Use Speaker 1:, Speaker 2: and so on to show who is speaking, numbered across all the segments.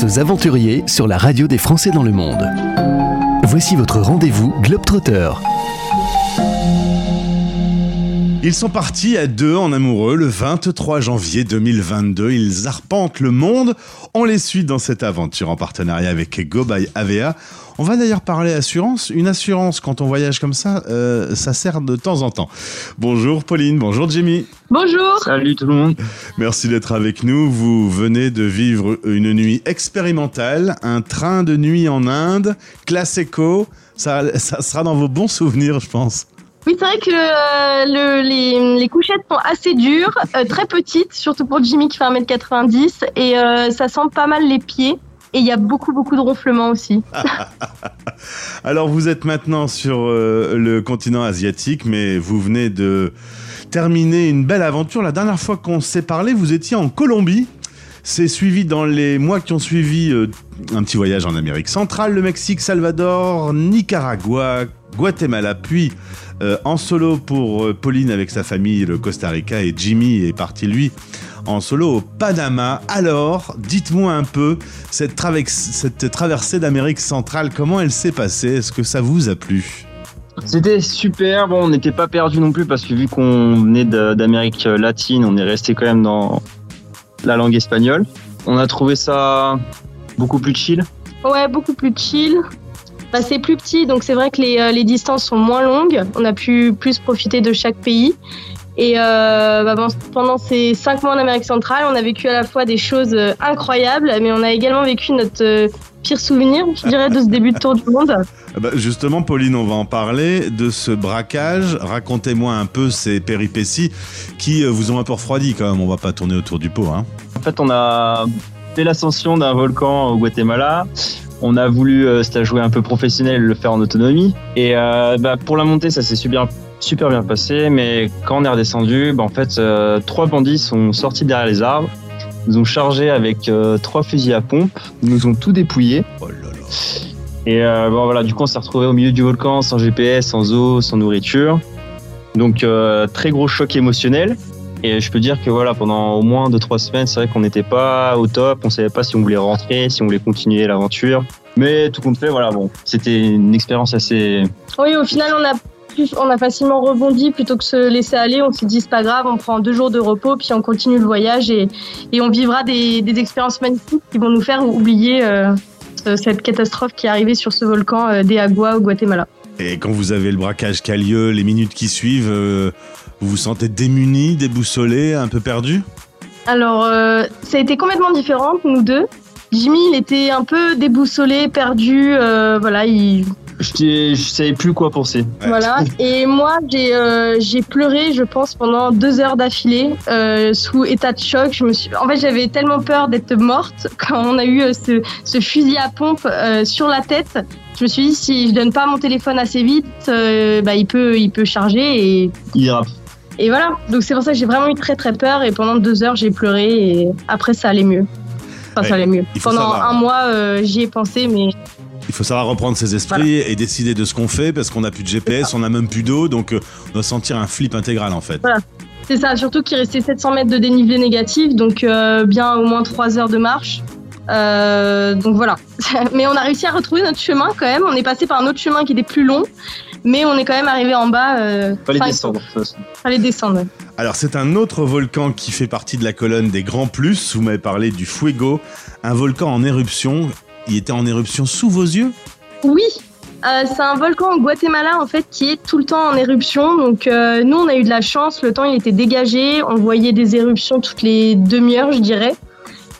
Speaker 1: Aux aventuriers sur la radio des Français dans le monde. Voici votre rendez-vous Globetrotter.
Speaker 2: Ils sont partis à deux en amoureux le 23 janvier 2022. Ils arpentent le monde. On les suit dans cette aventure en partenariat avec Go by Avea. On va d'ailleurs parler assurance. Une assurance, quand on voyage comme ça, euh, ça sert de temps en temps. Bonjour Pauline, bonjour Jimmy.
Speaker 3: Bonjour.
Speaker 4: Salut tout le monde.
Speaker 2: Merci d'être avec nous. Vous venez de vivre une nuit expérimentale, un train de nuit en Inde, classe éco. Ça, ça sera dans vos bons souvenirs, je pense.
Speaker 3: Oui, c'est vrai que euh, le, les, les, couchettes sont assez dures, euh, très petites, surtout pour Jimmy qui fait 1m90, et euh, ça sent pas mal les pieds. Et il y a beaucoup, beaucoup de ronflements aussi.
Speaker 2: Alors, vous êtes maintenant sur le continent asiatique, mais vous venez de terminer une belle aventure. La dernière fois qu'on s'est parlé, vous étiez en Colombie. C'est suivi dans les mois qui ont suivi un petit voyage en Amérique centrale, le Mexique, Salvador, Nicaragua, Guatemala, puis euh, en solo pour euh, Pauline avec sa famille, le Costa Rica, et Jimmy est parti lui en solo au Panama. Alors, dites-moi un peu, cette, cette traversée d'Amérique centrale, comment elle s'est passée? Est-ce que ça vous a plu?
Speaker 4: C'était super, bon on n'était pas perdu non plus parce que vu qu'on venait d'Amérique latine, on est resté quand même dans la langue espagnole. On a trouvé ça beaucoup plus chill.
Speaker 3: Ouais, beaucoup plus chill. Bah, c'est plus petit, donc c'est vrai que les, euh, les, distances sont moins longues. On a pu plus profiter de chaque pays. Et euh, bah, pendant ces cinq mois en Amérique centrale, on a vécu à la fois des choses euh, incroyables, mais on a également vécu notre pire souvenir, je dirais, de ce début de tour du monde.
Speaker 2: Ah bah justement, Pauline, on va en parler de ce braquage. Racontez-moi un peu ces péripéties qui vous ont un peu refroidi quand même. On va pas tourner autour du pot. Hein.
Speaker 4: En fait, on a fait l'ascension d'un volcan au Guatemala. On a voulu euh, se la jouer un peu professionnel, le faire en autonomie. Et euh, bah, pour la montée, ça s'est super, super bien passé. Mais quand on est redescendu, bah, en fait, euh, trois bandits sont sortis derrière les arbres, nous ont chargé avec trois fusils à pompe, nous ont tout dépouillé.
Speaker 2: Oh là là.
Speaker 4: Et bon voilà, du coup, on s'est retrouvé au milieu du volcan, sans GPS, sans eau, sans nourriture. Donc très gros choc émotionnel. Et je peux dire que voilà, pendant au moins 2-3 semaines, c'est vrai qu'on n'était pas au top, on savait pas si on voulait rentrer, si on voulait continuer l'aventure. Mais tout compte fait, voilà, bon, c'était une expérience assez.
Speaker 3: Oui, au final, on a on a facilement rebondi plutôt que se laisser aller. On s'est dit c'est pas grave, on prend deux jours de repos puis on continue le voyage et, et on vivra des, des, expériences magnifiques qui vont nous faire oublier euh, cette catastrophe qui est arrivée sur ce volcan euh, des Agua au Guatemala.
Speaker 2: Et quand vous avez le braquage qui a lieu, les minutes qui suivent, euh, vous vous sentez démuni, déboussolé, un peu perdu
Speaker 3: Alors, euh, ça a été complètement différent, nous deux. Jimmy, il était un peu déboussolé, perdu. Euh, voilà, il
Speaker 4: je, je savais plus quoi penser.
Speaker 3: Voilà. Et moi, j'ai euh, j'ai pleuré, je pense, pendant deux heures d'affilée, euh, sous état de choc. Je me suis, en fait, j'avais tellement peur d'être morte quand on a eu ce, ce fusil à pompe euh, sur la tête. Je me suis dit, si je donne pas mon téléphone assez vite, euh, bah, il peut, il peut charger et.
Speaker 4: Il ira.
Speaker 3: Et voilà. Donc c'est pour ça que j'ai vraiment eu très très peur et pendant deux heures j'ai pleuré et après ça allait mieux. Enfin, ça allait mieux. Pendant
Speaker 2: savoir.
Speaker 3: un mois, j'y ai pensé, mais
Speaker 2: il faut savoir reprendre ses esprits voilà. et décider de ce qu'on fait parce qu'on n'a plus de GPS, on n'a même plus d'eau, donc euh, on doit sentir un flip intégral en fait.
Speaker 3: Voilà. C'est ça, surtout qu'il restait 700 mètres de dénivelé négatif, donc euh, bien au moins 3 heures de marche. Euh, donc voilà. mais on a réussi à retrouver notre chemin quand même. On est passé par un autre chemin qui était plus long, mais on est quand même arrivé en bas. Euh,
Speaker 4: Fallait descendre. De toute façon.
Speaker 3: Fallait descendre.
Speaker 2: Alors c'est un autre volcan qui fait partie de la colonne des grands plus. Vous m'avez parlé du Fuego, un volcan en éruption il était en éruption sous vos yeux?
Speaker 3: Oui, euh, c'est un volcan au Guatemala en fait qui est tout le temps en éruption. Donc euh, nous on a eu de la chance, le temps il était dégagé, on voyait des éruptions toutes les demi-heures je dirais.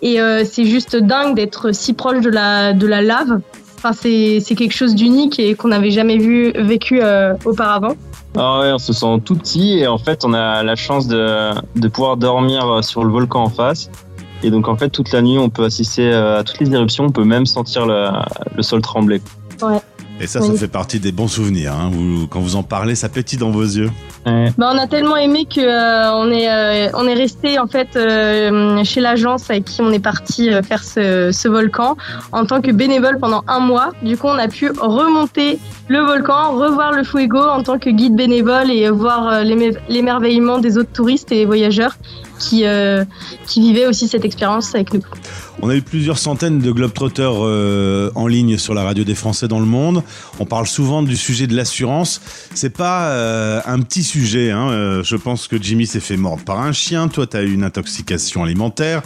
Speaker 3: Et euh, c'est juste dingue d'être si proche de la, de la lave. Enfin, c'est quelque chose d'unique et qu'on n'avait jamais vu, vécu euh, auparavant.
Speaker 4: Ah ouais, on se sent tout petit et en fait on a la chance de, de pouvoir dormir sur le volcan en face. Et donc en fait toute la nuit on peut assister à toutes les éruptions, on peut même sentir le, le sol trembler.
Speaker 3: Ouais.
Speaker 2: Et ça, ça fait partie des bons souvenirs. Hein. Vous, quand vous en parlez, ça pétille dans vos yeux.
Speaker 4: Ouais.
Speaker 3: Bah, on a tellement aimé que euh, on est euh, on est resté en fait euh, chez l'agence avec qui on est parti faire ce, ce, volcan en tant que bénévole pendant un mois. Du coup, on a pu remonter le volcan, revoir le Fuego en tant que guide bénévole et voir l'émerveillement des autres touristes et voyageurs. qui, qui vivaient aussi cette expérience avec nous.
Speaker 2: On a eu plusieurs centaines de globetrotters euh, en ligne sur la radio des Français dans le monde. On parle souvent du sujet de l'assurance. C'est pas euh, un petit sujet. Hein. Euh, je pense que Jimmy s'est fait mordre par un chien. Toi, tu as eu une intoxication alimentaire.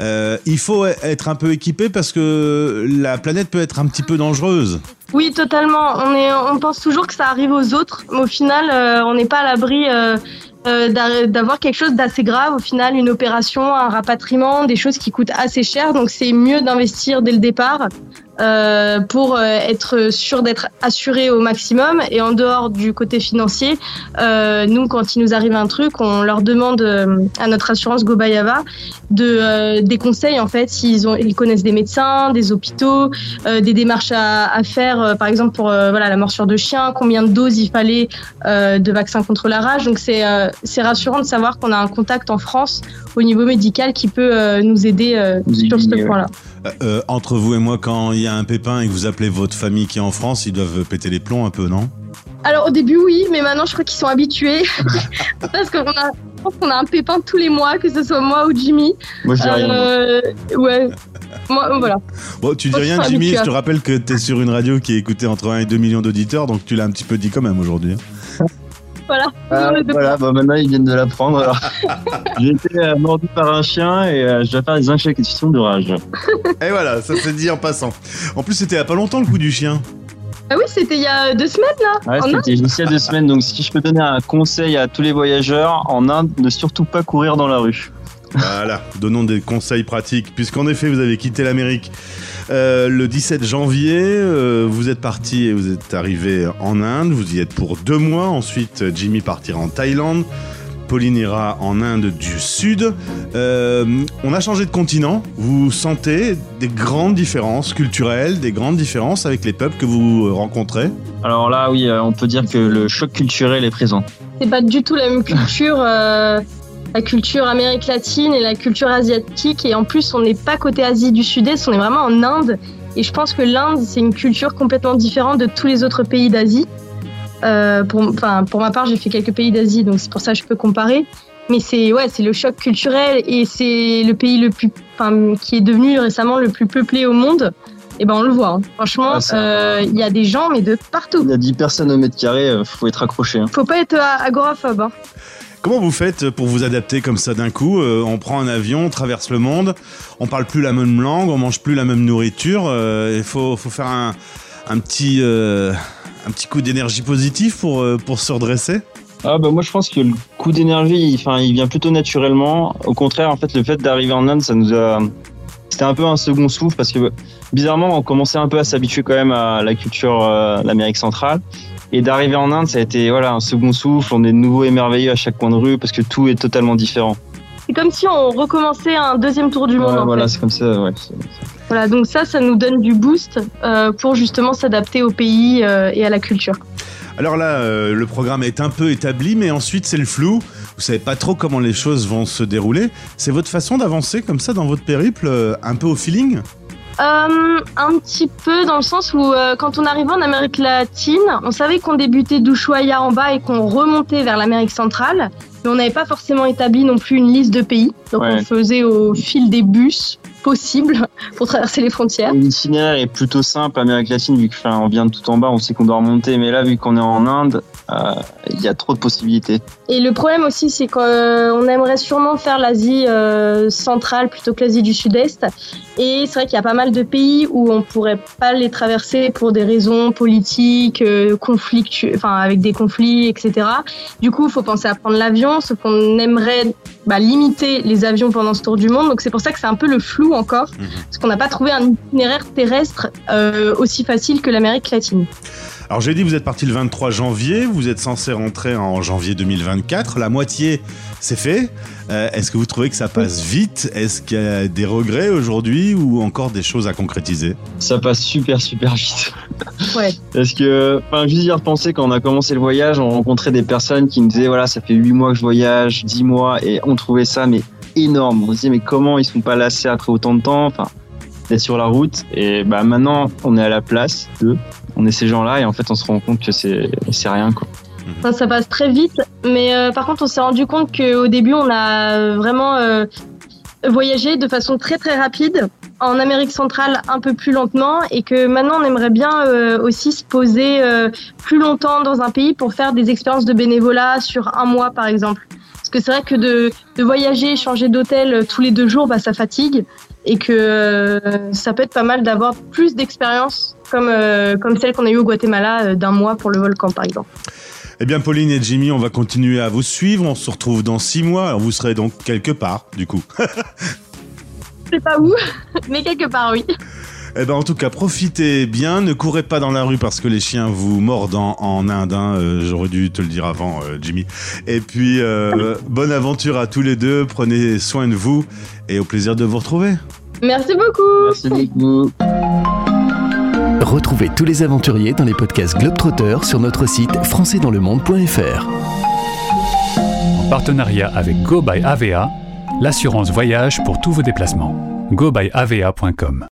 Speaker 2: il faut être un peu équipé parce que la planète peut être un petit peu dangereuse.
Speaker 3: Oui, totalement. On, est, on pense toujours que ça arrive aux autres, mais au final, on n'est pas à l'abri euh, d'avoir quelque chose d'assez grave au final, une opération, un rapatriement, des choses qui coûtent assez cher. Donc c'est mieux d'investir dès le départ euh, pour euh, être sûr d'être assuré au maximum. Et en dehors du côté financier, euh, nous, quand il nous arrive un truc, on leur demande à notre assurance Gobayava de, des conseils, en fait, s'ils ont, ils connaissent des médecins, des hôpitaux, des démarches à, à faire, par exemple, pour voilà, la morsure de chien, combien de doses il fallait de vaccins contre la rage. Donc, c'est c'est rassurant de savoir qu'on a un contact en France au niveau médical qui peut nous aider sur ce point-là.
Speaker 2: Euh, euh, entre vous et moi, quand il y a un pépin et que vous appelez votre famille qui est en France, ils doivent péter les plombs un peu, non?
Speaker 3: Alors au début oui, mais maintenant je crois qu'ils sont habitués parce qu'on a, a un pépin tous les mois, que ce soit moi ou Jimmy.
Speaker 4: Moi je dis rien. Euh,
Speaker 3: ouais. Moi, voilà.
Speaker 2: Bon, tu dis rien, Jimmy. Je te rappelle que tu es sur une radio qui est écoutée entre 1 et 2 millions d'auditeurs, donc tu l'as un petit peu dit quand même aujourd'hui.
Speaker 3: Voilà.
Speaker 4: Ah, voilà, bah, maintenant ils viennent de l'apprendre. J'ai été euh, mordu par un chien et euh, je vais faire des injections de rage.
Speaker 2: et voilà, ça s'est dit en passant. En plus, c'était il y a pas longtemps le coup du chien.
Speaker 3: Ah oui, c'était il y a deux semaines là.
Speaker 4: Ouais, c'était il y a deux semaines. Donc si je peux donner un conseil à tous les voyageurs en Inde, ne surtout pas courir dans la rue.
Speaker 2: Voilà, donnons des conseils pratiques, puisqu'en effet, vous avez quitté l'Amérique euh, le 17 janvier. Euh, vous êtes parti et vous êtes arrivé en Inde. Vous y êtes pour deux mois. Ensuite, Jimmy partira en Thaïlande. Pauline ira en Inde du Sud. Euh, on a changé de continent. Vous sentez des grandes différences culturelles, des grandes différences avec les peuples que vous rencontrez?
Speaker 4: Alors là, oui, on peut dire que le choc culturel est présent.
Speaker 3: C'est pas du tout la même culture la culture Amérique latine et la culture asiatique. Et en plus, on n'est pas côté Asie du Sud-Est, on est vraiment en Inde. Et je pense que l'Inde, c'est une culture complètement différente de tous les autres pays d'Asie. Euh, pour, enfin, pour ma part, j'ai fait quelques pays d'Asie, donc c'est pour ça que je peux comparer. Mais c'est ouais, c'est le choc culturel et c'est le pays le plus, enfin, qui est devenu récemment le plus peuplé au monde. Et ben on le voit. Hein. Franchement, ah, euh, il y a des gens mais de partout.
Speaker 4: Il y a 10 personnes au mètre carré, euh, faut être accroché. Hein.
Speaker 3: Faut pas être agoraphobe. Hein.
Speaker 2: Comment vous faites pour vous adapter comme ça d'un coup euh, On prend un avion, on traverse le monde, on parle plus la même langue, on mange plus la même nourriture. Euh, il faut, faire un, petit, euh, un petit coup d'énergie positif pour, se redresser?
Speaker 4: Ah bah moi je pense que le coup d'énergie, il vient plutôt naturellement. Au contraire, en fait, le fait d'arriver en Inde, ça nous a, c'était un peu un second souffle parce que bizarrement, on commençait un peu à s'habituer quand même à la culture d'Amérique centrale. Et d'arriver en Inde, ça a été voilà un second souffle. On est de nouveau émerveillé à chaque coin de rue parce que tout est totalement différent.
Speaker 3: C'est comme si on recommençait un deuxième tour du monde.
Speaker 4: voilà, c'est comme ça. Ouais,
Speaker 3: voilà, donc ça, ça nous donne du boost euh, pour justement s'adapter au pays euh, et à la culture.
Speaker 2: Alors là, euh, le programme est un peu établi, mais ensuite c'est le flou. Vous savez pas trop comment les choses vont se dérouler. C'est votre façon d'avancer comme ça dans votre périple, un peu au feeling?
Speaker 3: Euh, un petit peu dans le sens où euh, quand on arrivait en Amérique latine, on savait qu'on débutait d'Ushuaia en bas et qu'on remontait vers l'Amérique centrale, mais on n'avait pas forcément établi non plus une liste de pays. Donc on faisait au fil des bus possible pour traverser les frontières.
Speaker 4: L'itinéraire est plutôt simple, Amérique latine, vu qu'on vient de tout en bas, on sait qu'on doit remonter, mais là, vu qu'on est en Inde, euh, il y a trop de possibilités.
Speaker 3: Et le problème aussi, c'est qu'on aimerait sûrement faire l'Asie euh, centrale plutôt que l'Asie du Sud-Est. Et c'est vrai qu'il y a pas mal de pays où on pourrait pas les traverser pour des raisons politiques, euh, enfin avec des conflits, etc. Du coup, il faut penser à prendre l'avion, sauf qu'on aimerait bah, limiter les avions pendant ce tour du monde. Donc c'est pour ça que c'est un peu le flou encore, mhm. parce qu'on n'a pas trouvé un itinéraire terrestre euh, aussi facile que l'Amérique latine.
Speaker 2: Alors j'ai dit vous êtes parti le 23 janvier, vous êtes censé rentrer en janvier 2024, la moitié c'est fait. Euh, est-ce que vous trouvez que ça passe vite? Est-ce qu'il y a des regrets aujourd'hui ou encore des choses à concrétiser?
Speaker 4: Ça passe super super vite.
Speaker 3: Ouais.
Speaker 4: Parce que, enfin, juste y repenser quand on a commencé le voyage, on rencontrait des personnes qui nous disaient voilà ça fait 8 mois que je voyage, 10 mois et on trouvait ça mais énorme. On se disait mais comment ils sont pas lassés après autant de temps? Enfin, sur la route et bah maintenant on est à la place de on est ces gens-là et en fait on se rend compte que c'est rien quoi.
Speaker 3: Ça passe très vite, mais euh, par contre, on s'est rendu compte qu'au début, on a vraiment euh, voyagé de façon très très rapide en Amérique centrale un peu plus lentement et que maintenant on aimerait bien euh, aussi se poser plus longtemps dans un pays pour faire des expériences de bénévolat sur un mois par exemple. Parce que c'est vrai que de, de voyager, changer d'hôtel euh, tous les deux jours, bah, ça fatigue et que euh, ça peut être pas mal d'avoir plus d'expériences comme, euh, comme celle qu'on a eue au Guatemala euh, d'un mois pour le volcan par exemple.
Speaker 2: Eh bien, Pauline et Jimmy, on va continuer à vous suivre. On se retrouve dans six mois. Alors, vous serez donc quelque part, du coup.
Speaker 3: Je sais pas où, mais quelque part oui.
Speaker 2: Eh ben, en tout cas, profitez bien. Ne courez pas dans la rue parce que les chiens vous mordent en, en Inde. hein. Euh, J'aurais dû te le dire avant, euh, Jimmy. Et puis, euh, bonne aventure à tous les deux. Prenez soin de vous et au plaisir de vous retrouver.
Speaker 3: Merci beaucoup.
Speaker 4: Merci beaucoup.
Speaker 1: Retrouvez tous les aventuriers dans les podcasts Globetrotter sur notre site françaisdanslemonde.fr.
Speaker 5: En partenariat avec Go by AVA, l'assurance voyage pour tous vos déplacements. gobyava.com